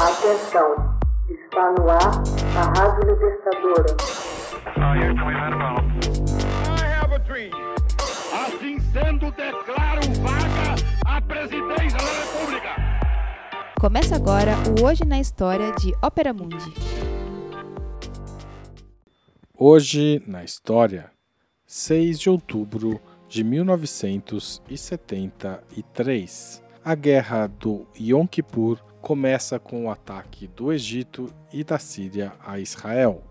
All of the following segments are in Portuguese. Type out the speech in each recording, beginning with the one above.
Atenção, está no ar a Rádio Libertadora. Assim sendo, declaro vaga a presidência da República. Começa agora o Hoje na História de Ópera Mundi. Hoje na História, 6 de outubro de 1973. A Guerra do Yom Kippur começa com o ataque do Egito e da Síria a Israel.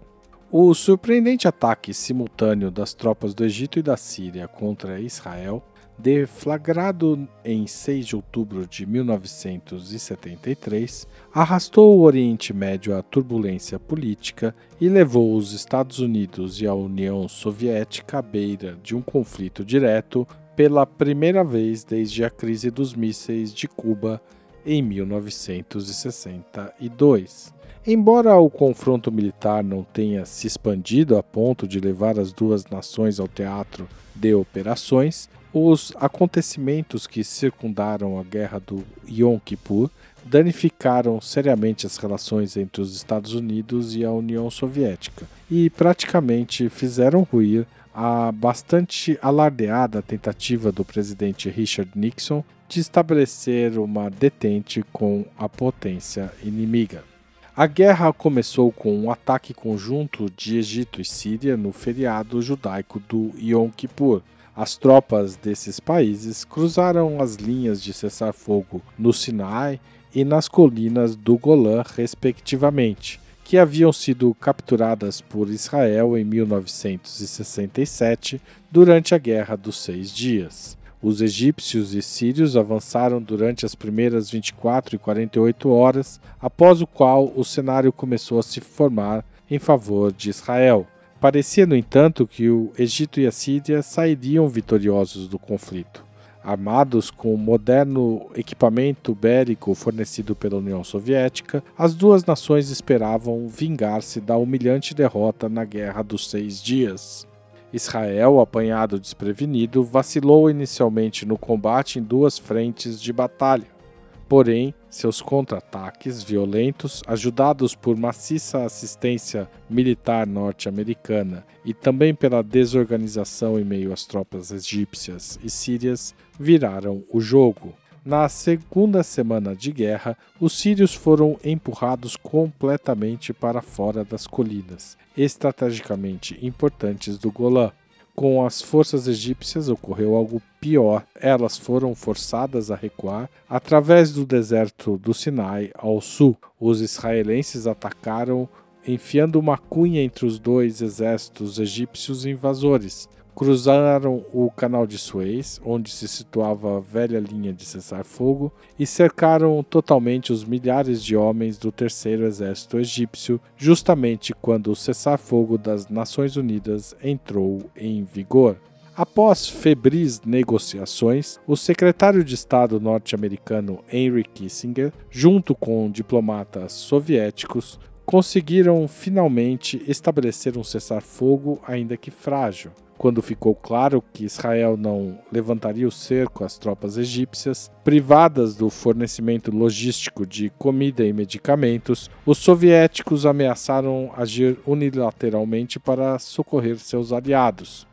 O surpreendente ataque simultâneo das tropas do Egito e da Síria contra Israel, deflagrado em 6 de outubro de 1973, arrastou o Oriente Médio à turbulência política e levou os Estados Unidos e a União Soviética à beira de um conflito direto pela primeira vez desde a crise dos mísseis de Cuba em 1962. Embora o confronto militar não tenha se expandido a ponto de levar as duas nações ao teatro de operações, os acontecimentos que circundaram a guerra do Yom Kippur danificaram seriamente as relações entre os Estados Unidos e a União Soviética e praticamente fizeram ruir a bastante alardeada tentativa do presidente Richard Nixon de estabelecer uma detente com a potência inimiga. A guerra começou com um ataque conjunto de Egito e Síria no feriado judaico do Yom Kippur. As tropas desses países cruzaram as linhas de cessar-fogo no Sinai e nas colinas do Golã, respectivamente, que haviam sido capturadas por Israel em 1967 durante a Guerra dos Seis Dias. Os egípcios e sírios avançaram durante as primeiras 24 e 48 horas, após o qual o cenário começou a se formar em favor de Israel. Parecia, no entanto, que o Egito e a Síria sairiam vitoriosos do conflito. Armados com moderno equipamento bélico fornecido pela União Soviética, as duas nações esperavam vingar-se da humilhante derrota na Guerra dos Seis Dias. Israel, apanhado desprevenido, vacilou inicialmente no combate em duas frentes de batalha. Porém, seus contra-ataques violentos, ajudados por maciça assistência militar norte-americana e também pela desorganização em meio às tropas egípcias e sírias, viraram o jogo. Na segunda semana de guerra, os sírios foram empurrados completamente para fora das colinas, estrategicamente importantes do Golã. Com as forças egípcias ocorreu algo pior. Elas foram forçadas a recuar através do deserto do Sinai ao sul. Os israelenses atacaram enfiando uma cunha entre os dois exércitos egípcios invasores cruzaram o canal de Suez, onde se situava a velha linha de cessar-fogo, e cercaram totalmente os milhares de homens do terceiro exército egípcio, justamente quando o cessar-fogo das Nações Unidas entrou em vigor. Após febris negociações, o secretário de Estado norte-americano Henry Kissinger, junto com diplomatas soviéticos, conseguiram finalmente estabelecer um cessar-fogo, ainda que frágil. Quando ficou claro que Israel não levantaria o cerco às tropas egípcias, privadas do fornecimento logístico de comida e medicamentos, os soviéticos ameaçaram agir unilateralmente para socorrer seus aliados.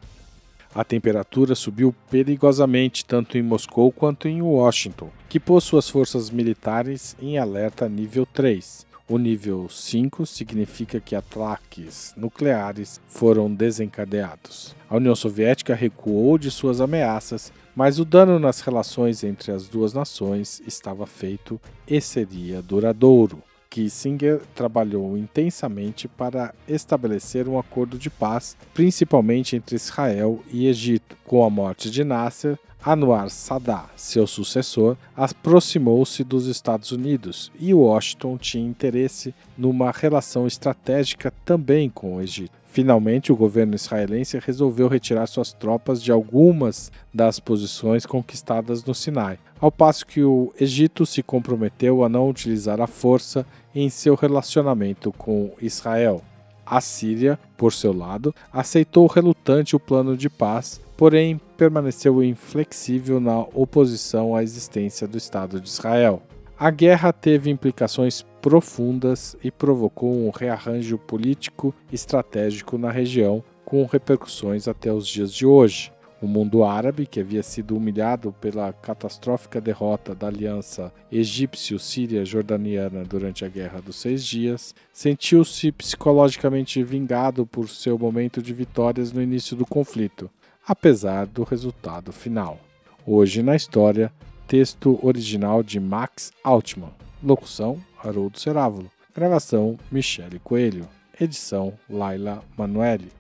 A temperatura subiu perigosamente tanto em Moscou quanto em Washington, que pôs suas forças militares em alerta nível 3. O nível 5 significa que ataques nucleares foram desencadeados. A União Soviética recuou de suas ameaças, mas o dano nas relações entre as duas nações estava feito e seria duradouro. Kissinger trabalhou intensamente para estabelecer um acordo de paz, principalmente entre Israel e Egito. Com a morte de Nasser, Anwar Sadat, seu sucessor, aproximou-se dos Estados Unidos e Washington tinha interesse numa relação estratégica também com o Egito. Finalmente, o governo israelense resolveu retirar suas tropas de algumas das posições conquistadas no Sinai, ao passo que o Egito se comprometeu a não utilizar a força em seu relacionamento com Israel. A Síria, por seu lado, aceitou relutante o plano de paz, porém permaneceu inflexível na oposição à existência do Estado de Israel. A guerra teve implicações profundas e provocou um rearranjo político e estratégico na região, com repercussões até os dias de hoje. O mundo árabe, que havia sido humilhado pela catastrófica derrota da aliança egípcio-síria-jordaniana durante a Guerra dos Seis Dias, sentiu-se psicologicamente vingado por seu momento de vitórias no início do conflito, apesar do resultado final. Hoje na história, texto original de Max Altman, locução Haroldo Cerávulo, gravação Michele Coelho, edição Laila Manuelle.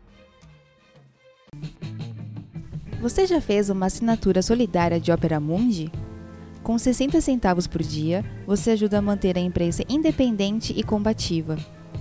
Você já fez uma assinatura solidária de Opera Mundi? Com 60 centavos por dia, você ajuda a manter a imprensa independente e combativa.